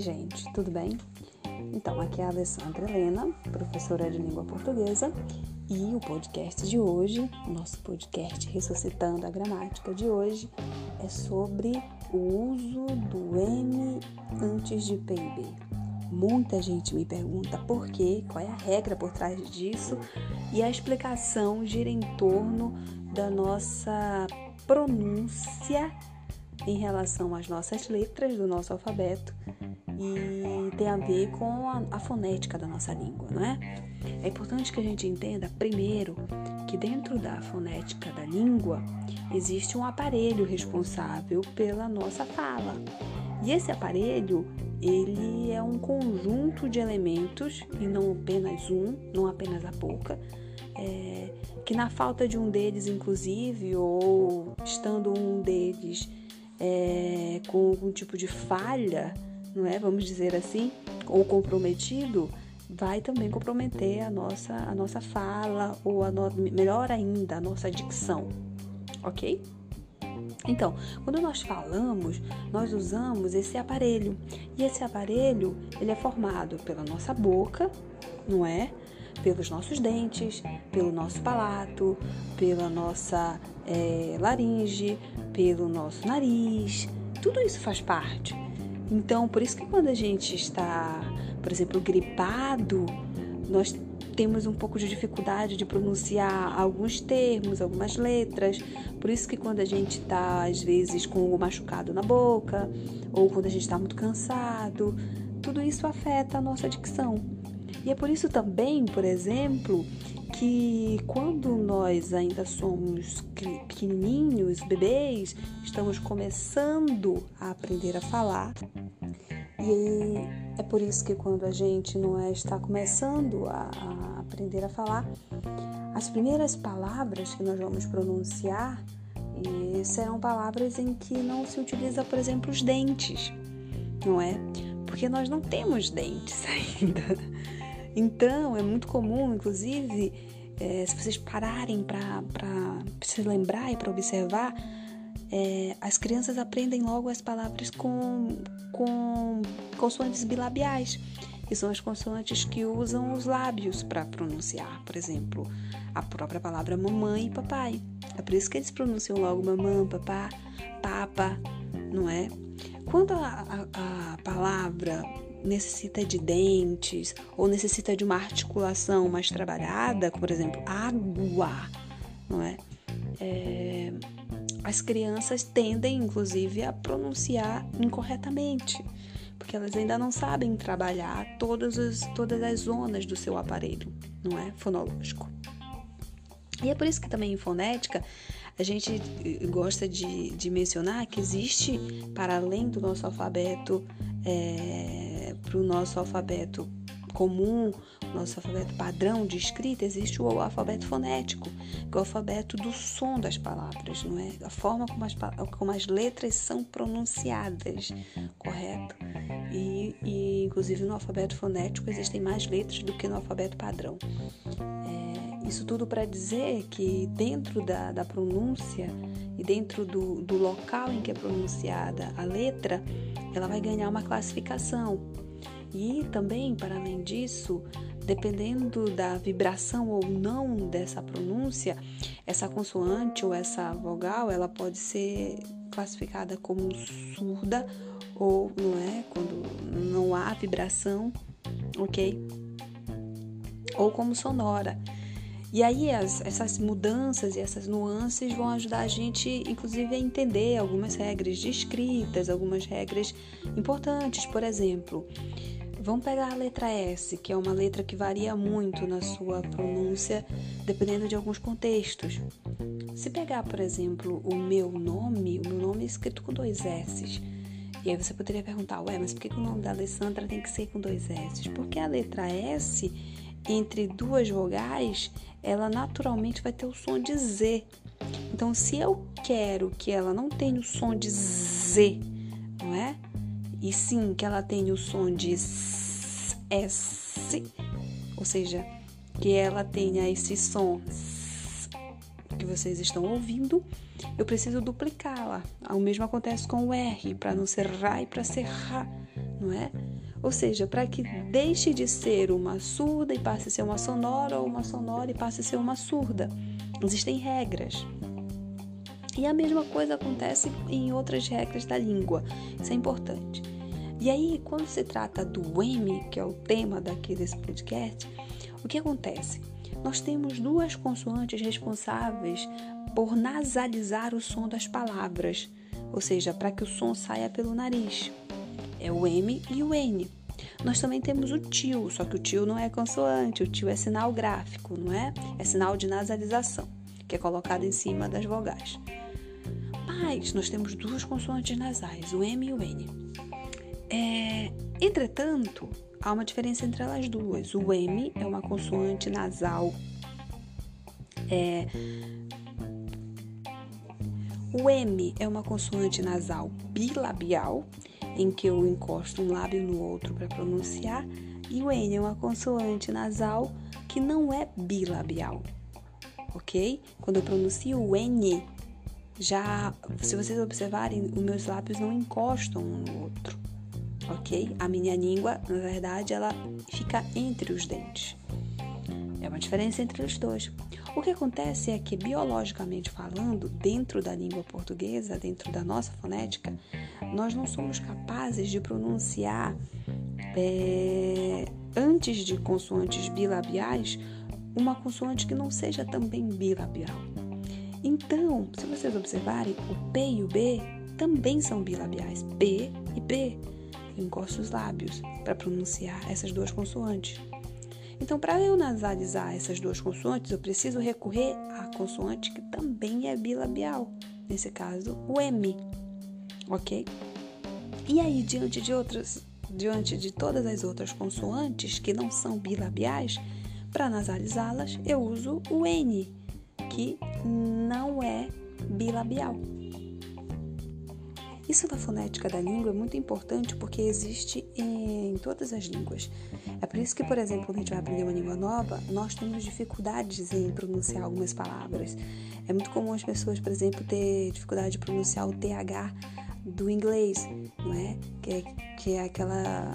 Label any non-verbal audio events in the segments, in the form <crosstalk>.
gente, tudo bem? Então, aqui é a Alessandra Helena, professora de língua portuguesa, e o podcast de hoje, nosso podcast Ressuscitando a Gramática de hoje, é sobre o uso do M antes de PIB. Muita gente me pergunta por quê, qual é a regra por trás disso, e a explicação gira em torno da nossa pronúncia em relação às nossas letras do nosso alfabeto e tem a ver com a, a, fonética da nossa língua, não é? É importante que a gente entenda, primeiro, que dentro da fonética da língua existe um aparelho responsável pela nossa fala. E esse aparelho, ele é um conjunto de elementos, e não apenas um, não apenas a boca, é, que na falta de um deles, inclusive, ou estando um deles é, com algum tipo de falha, não é? Vamos dizer assim, ou comprometido, vai também comprometer a nossa, a nossa fala ou a no, melhor ainda a nossa dicção, ok? Então, quando nós falamos, nós usamos esse aparelho e esse aparelho ele é formado pela nossa boca, não é? Pelos nossos dentes, pelo nosso palato, pela nossa é, laringe, pelo nosso nariz, tudo isso faz parte. Então, por isso que quando a gente está, por exemplo, gripado, nós temos um pouco de dificuldade de pronunciar alguns termos, algumas letras. Por isso que quando a gente está, às vezes, com o machucado na boca, ou quando a gente está muito cansado, tudo isso afeta a nossa dicção. E é por isso também, por exemplo, que quando nós ainda somos pequenininhos, bebês, estamos começando a aprender a falar. E é por isso que quando a gente não é, está começando a, a aprender a falar, as primeiras palavras que nós vamos pronunciar serão palavras em que não se utiliza, por exemplo, os dentes, não é? Porque nós não temos dentes <laughs> ainda. Então, é muito comum, inclusive, é, se vocês pararem para se lembrar e para observar, é, as crianças aprendem logo as palavras com, com consoantes bilabiais, que são as consoantes que usam os lábios para pronunciar. Por exemplo, a própria palavra mamãe e papai. É por isso que eles pronunciam logo mamãe, papá, papa, não é? Quando a, a, a palavra necessita de dentes ou necessita de uma articulação mais trabalhada, como por exemplo água, não é? é as crianças tendem, inclusive, a pronunciar incorretamente, porque elas ainda não sabem trabalhar todas as, todas as zonas do seu aparelho, não é? Fonológico. E é por isso que também em fonética a gente eh, gosta de, de mencionar que existe, para além do nosso alfabeto, é, para o nosso alfabeto comum, nosso alfabeto padrão de escrita, existe o alfabeto fonético, que é o alfabeto do som das palavras, não é? A forma como as, como as letras são pronunciadas, correto? E, e, inclusive no alfabeto fonético existem mais letras do que no alfabeto padrão. Isso tudo para dizer que dentro da, da pronúncia e dentro do, do local em que é pronunciada a letra, ela vai ganhar uma classificação. E também, para além disso, dependendo da vibração ou não dessa pronúncia, essa consoante ou essa vogal, ela pode ser classificada como surda ou não é, quando não há vibração, ok? Ou como sonora. E aí as, essas mudanças e essas nuances vão ajudar a gente, inclusive, a entender algumas regras de escritas, algumas regras importantes. Por exemplo, vamos pegar a letra S, que é uma letra que varia muito na sua pronúncia, dependendo de alguns contextos. Se pegar, por exemplo, o meu nome, o meu nome é escrito com dois S. E aí você poderia perguntar, ué, mas por que o nome da Alessandra tem que ser com dois S? Porque a letra S entre duas vogais, ela naturalmente vai ter o som de Z. Então, se eu quero que ela não tenha o som de Z, não é? E sim que ela tenha o som de S, ou seja, que ela tenha esse som que vocês estão ouvindo, eu preciso duplicá-la. O mesmo acontece com o R, para não ser Ra e para ser Ra, não é? Ou seja, para que deixe de ser uma surda e passe a ser uma sonora, ou uma sonora e passe a ser uma surda. Existem regras. E a mesma coisa acontece em outras regras da língua. Isso é importante. E aí, quando se trata do M, que é o tema daqui desse podcast, o que acontece? Nós temos duas consoantes responsáveis por nasalizar o som das palavras, ou seja, para que o som saia pelo nariz. É o M e o N. Nós também temos o tio, só que o tio não é consoante, o tio é sinal gráfico, não é? É sinal de nasalização, que é colocado em cima das vogais. Nós temos duas consoantes nasais, o M e o N. É, entretanto, há uma diferença entre elas duas. O M é uma consoante nasal. É, o M é uma consoante nasal bilabial, em que eu encosto um lábio no outro para pronunciar, e o N é uma consoante nasal que não é bilabial, ok? Quando eu pronuncio o N, já, se vocês observarem, os meus lábios não encostam um no outro, ok? A minha língua, na verdade, ela fica entre os dentes. É uma diferença entre os dois. O que acontece é que, biologicamente falando, dentro da língua portuguesa, dentro da nossa fonética, nós não somos capazes de pronunciar é, antes de consoantes bilabiais uma consoante que não seja também bilabial. Então, se vocês observarem, o P e o B também são bilabiais. P e B. Eu encosto os lábios para pronunciar essas duas consoantes. Então, para eu nasalizar essas duas consoantes, eu preciso recorrer à consoante que também é bilabial. Nesse caso, o M. Ok? E aí, diante de outras, diante de todas as outras consoantes que não são bilabiais, para nasalizá-las, eu uso o N, que não é bilabial. Isso na fonética da língua é muito importante porque existe em todas as línguas. É por isso que, por exemplo, quando a gente vai aprender uma língua nova, nós temos dificuldades em pronunciar algumas palavras. É muito comum as pessoas, por exemplo, ter dificuldade de pronunciar o TH do inglês, não é? Que é, que é aquela,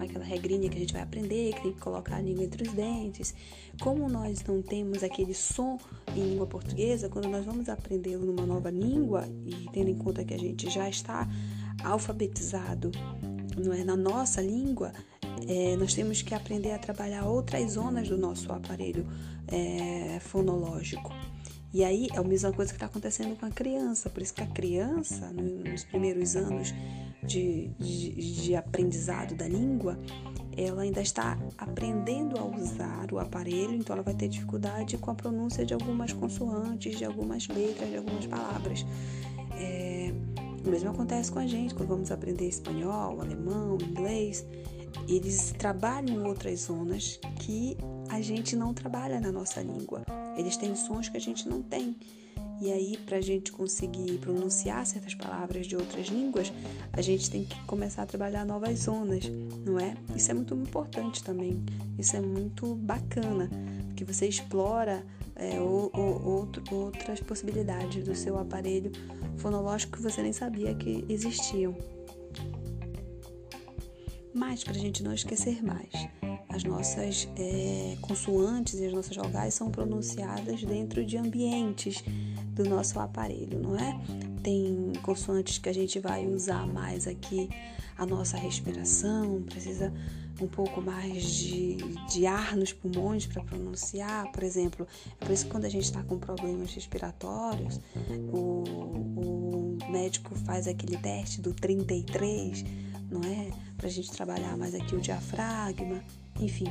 aquela regrinha que a gente vai aprender, que tem que colocar a língua entre os dentes. Como nós não temos aquele som em língua portuguesa, quando nós vamos aprendê-lo numa nova língua, e tendo em conta que a gente já está alfabetizado não é, na nossa língua, é, nós temos que aprender a trabalhar outras zonas do nosso aparelho é, fonológico. E aí é a mesma coisa que está acontecendo com a criança. Por isso que a criança, nos primeiros anos de, de, de aprendizado da língua, ela ainda está aprendendo a usar o aparelho, então ela vai ter dificuldade com a pronúncia de algumas consoantes, de algumas letras, de algumas palavras. É, o mesmo acontece com a gente quando vamos aprender espanhol, alemão, inglês. Eles trabalham em outras zonas que a gente não trabalha na nossa língua. Eles têm sons que a gente não tem. E aí, para a gente conseguir pronunciar certas palavras de outras línguas, a gente tem que começar a trabalhar novas zonas, não é? Isso é muito importante também. Isso é muito bacana, que você explora é, ou, ou, outro, outras possibilidades do seu aparelho fonológico que você nem sabia que existiam. Mas, para a gente não esquecer mais, as nossas é, consoantes e as nossas vogais são pronunciadas dentro de ambientes do nosso aparelho, não é? Tem consoantes que a gente vai usar mais aqui a nossa respiração, precisa um pouco mais de, de ar nos pulmões para pronunciar, por exemplo. É por isso que quando a gente está com problemas respiratórios, o, o médico faz aquele teste do 33, não é? Para a gente trabalhar mais aqui o diafragma enfim,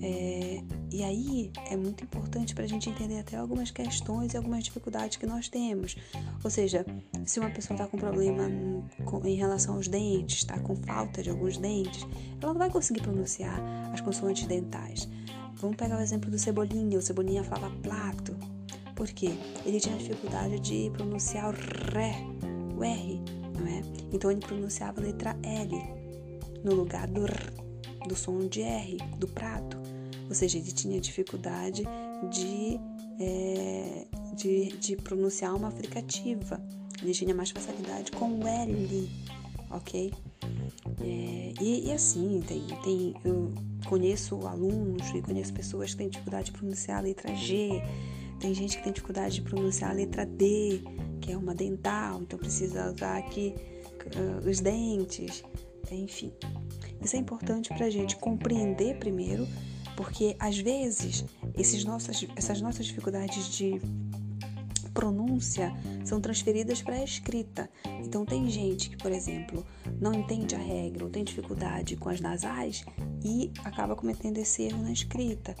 é, e aí é muito importante para a gente entender até algumas questões e algumas dificuldades que nós temos. Ou seja, se uma pessoa está com problema em relação aos dentes, está com falta de alguns dentes, ela não vai conseguir pronunciar as consoantes dentais. Vamos pegar o exemplo do Cebolinha. O Cebolinha falava plato. Por quê? Ele tinha dificuldade de pronunciar o ré, o R, não é? Então ele pronunciava a letra L no lugar do R do som de R, do prato. Ou seja, ele tinha dificuldade de, é, de, de pronunciar uma fricativa. Ele tinha mais facilidade com o L, ok? É, e, e, assim, tem, tem, eu conheço alunos e conheço pessoas que têm dificuldade de pronunciar a letra G, tem gente que tem dificuldade de pronunciar a letra D, que é uma dental, então precisa usar aqui uh, os dentes, enfim. Isso é importante para a gente compreender primeiro, porque às vezes esses nossas, essas nossas dificuldades de pronúncia são transferidas para a escrita. Então tem gente que, por exemplo, não entende a regra ou tem dificuldade com as nasais e acaba cometendo esse erro na escrita.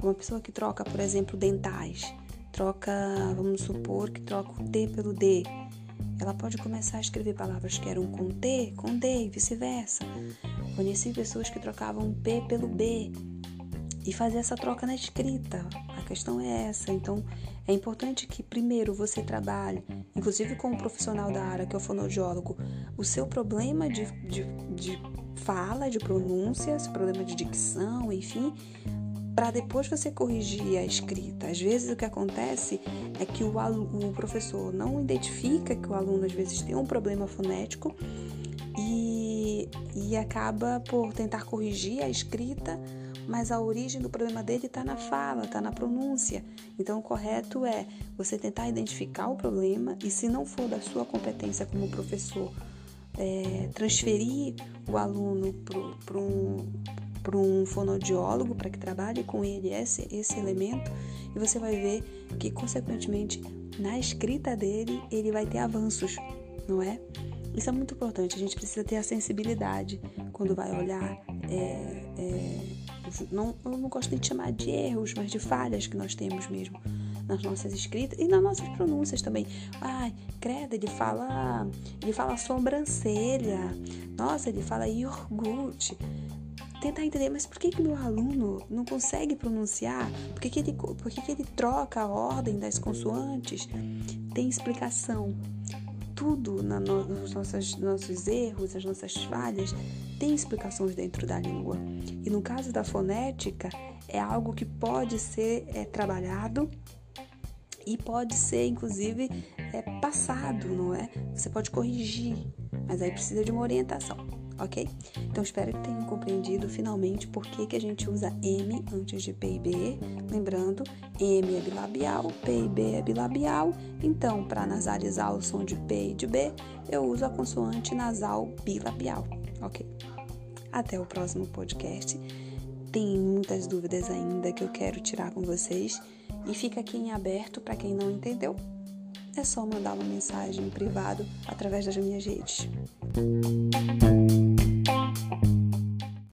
Uma pessoa que troca, por exemplo, dentais, troca, vamos supor que troca o T pelo D. Ela pode começar a escrever palavras que eram com T, com D e vice-versa. Conheci pessoas que trocavam P pelo B e fazer essa troca na escrita. A questão é essa. Então, é importante que primeiro você trabalhe, inclusive com o profissional da área, que é o fonoaudiólogo, o seu problema de, de, de fala, de pronúncia, seu problema de dicção, enfim, para depois você corrigir a escrita. Às vezes o que acontece é que o, o professor não identifica que o aluno às vezes tem um problema fonético e, e acaba por tentar corrigir a escrita mas a origem do problema dele está na fala, está na pronúncia. Então, o correto é você tentar identificar o problema e, se não for da sua competência como professor, é, transferir o aluno para um, um fonoaudiólogo para que trabalhe com ele esse, esse elemento e você vai ver que, consequentemente, na escrita dele, ele vai ter avanços, não é? Isso é muito importante, a gente precisa ter a sensibilidade quando vai olhar é, é, não, eu não gosto de chamar de erros, mas de falhas que nós temos mesmo nas nossas escritas e nas nossas pronúncias também. Ai, credo, ele fala, ele fala sobrancelha. Nossa, ele fala iogurte. Tentar entender, mas por que, que meu aluno não consegue pronunciar? Por que, que, ele, por que, que ele troca a ordem das consoantes? Tem explicação tudo na no, nos nossos, nossos erros, as nossas falhas, tem explicações dentro da língua. E no caso da fonética, é algo que pode ser é, trabalhado e pode ser, inclusive, é, passado, não é? Você pode corrigir, mas aí precisa de uma orientação ok? Então espero que tenham compreendido finalmente por que, que a gente usa M antes de P e B. Lembrando, M é bilabial, P e B é bilabial. Então, para nasalizar o som de P e de B, eu uso a consoante nasal bilabial, ok? Até o próximo podcast. Tem muitas dúvidas ainda que eu quero tirar com vocês e fica aqui em aberto para quem não entendeu. É só mandar uma mensagem privada através das minhas redes.